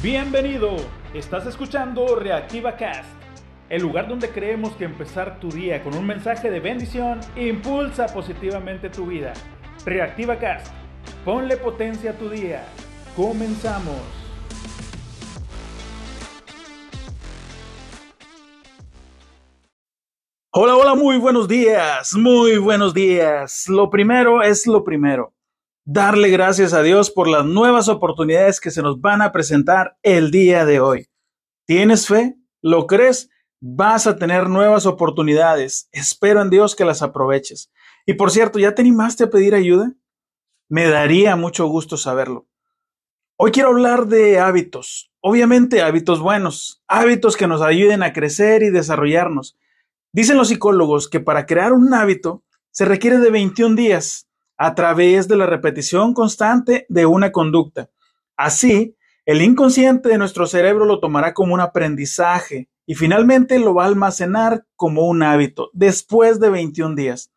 Bienvenido, estás escuchando Reactiva Cast, el lugar donde creemos que empezar tu día con un mensaje de bendición impulsa positivamente tu vida. Reactiva Cast, ponle potencia a tu día. Comenzamos. Hola, hola, muy buenos días, muy buenos días. Lo primero es lo primero darle gracias a Dios por las nuevas oportunidades que se nos van a presentar el día de hoy. ¿Tienes fe? ¿Lo crees? Vas a tener nuevas oportunidades. Espero en Dios que las aproveches. Y por cierto, ¿ya te animaste a pedir ayuda? Me daría mucho gusto saberlo. Hoy quiero hablar de hábitos. Obviamente hábitos buenos, hábitos que nos ayuden a crecer y desarrollarnos. Dicen los psicólogos que para crear un hábito se requiere de 21 días a través de la repetición constante de una conducta. Así, el inconsciente de nuestro cerebro lo tomará como un aprendizaje y finalmente lo va a almacenar como un hábito después de 21 días.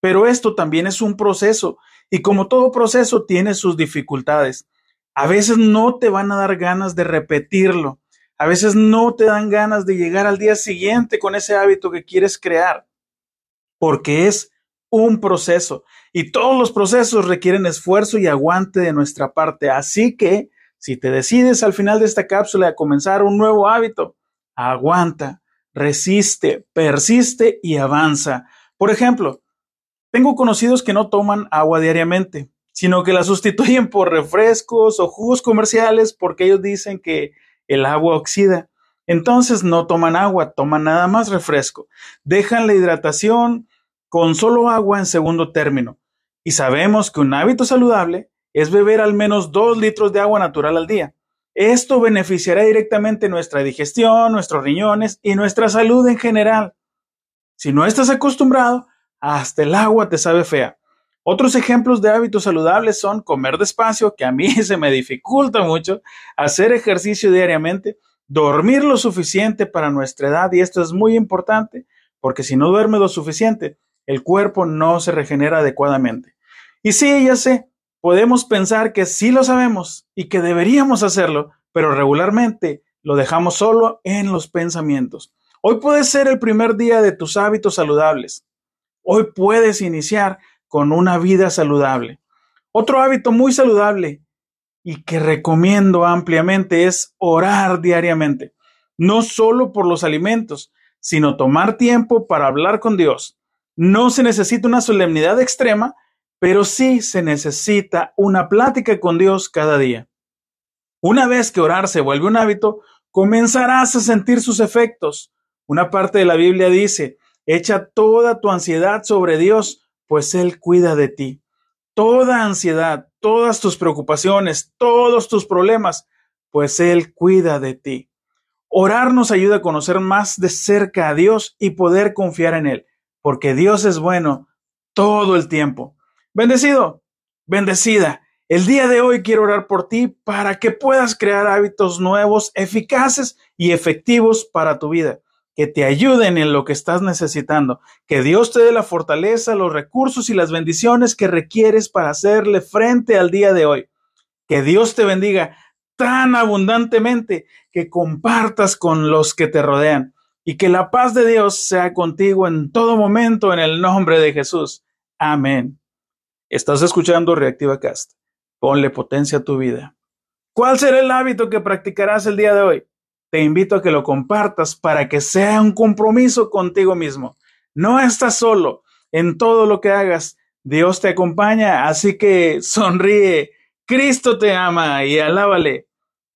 Pero esto también es un proceso y como todo proceso tiene sus dificultades. A veces no te van a dar ganas de repetirlo. A veces no te dan ganas de llegar al día siguiente con ese hábito que quieres crear. Porque es un proceso y todos los procesos requieren esfuerzo y aguante de nuestra parte. Así que, si te decides al final de esta cápsula a comenzar un nuevo hábito, aguanta, resiste, persiste y avanza. Por ejemplo, tengo conocidos que no toman agua diariamente, sino que la sustituyen por refrescos o jugos comerciales porque ellos dicen que el agua oxida. Entonces no toman agua, toman nada más refresco. Dejan la hidratación, con solo agua en segundo término. Y sabemos que un hábito saludable es beber al menos dos litros de agua natural al día. Esto beneficiará directamente nuestra digestión, nuestros riñones y nuestra salud en general. Si no estás acostumbrado, hasta el agua te sabe fea. Otros ejemplos de hábitos saludables son comer despacio, que a mí se me dificulta mucho, hacer ejercicio diariamente, dormir lo suficiente para nuestra edad, y esto es muy importante, porque si no duermes lo suficiente, el cuerpo no se regenera adecuadamente. Y sí, ya sé, podemos pensar que sí lo sabemos y que deberíamos hacerlo, pero regularmente lo dejamos solo en los pensamientos. Hoy puede ser el primer día de tus hábitos saludables. Hoy puedes iniciar con una vida saludable. Otro hábito muy saludable y que recomiendo ampliamente es orar diariamente, no solo por los alimentos, sino tomar tiempo para hablar con Dios, no se necesita una solemnidad extrema, pero sí se necesita una plática con Dios cada día. Una vez que orar se vuelve un hábito, comenzarás a sentir sus efectos. Una parte de la Biblia dice, echa toda tu ansiedad sobre Dios, pues Él cuida de ti. Toda ansiedad, todas tus preocupaciones, todos tus problemas, pues Él cuida de ti. Orar nos ayuda a conocer más de cerca a Dios y poder confiar en Él porque Dios es bueno todo el tiempo. Bendecido, bendecida. El día de hoy quiero orar por ti para que puedas crear hábitos nuevos, eficaces y efectivos para tu vida, que te ayuden en lo que estás necesitando, que Dios te dé la fortaleza, los recursos y las bendiciones que requieres para hacerle frente al día de hoy. Que Dios te bendiga tan abundantemente que compartas con los que te rodean y que la paz de Dios sea contigo en todo momento en el nombre de Jesús. Amén. Estás escuchando Reactiva Cast. Ponle potencia a tu vida. ¿Cuál será el hábito que practicarás el día de hoy? Te invito a que lo compartas para que sea un compromiso contigo mismo. No estás solo en todo lo que hagas. Dios te acompaña, así que sonríe. Cristo te ama y alábale.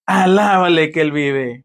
Alábale que Él vive.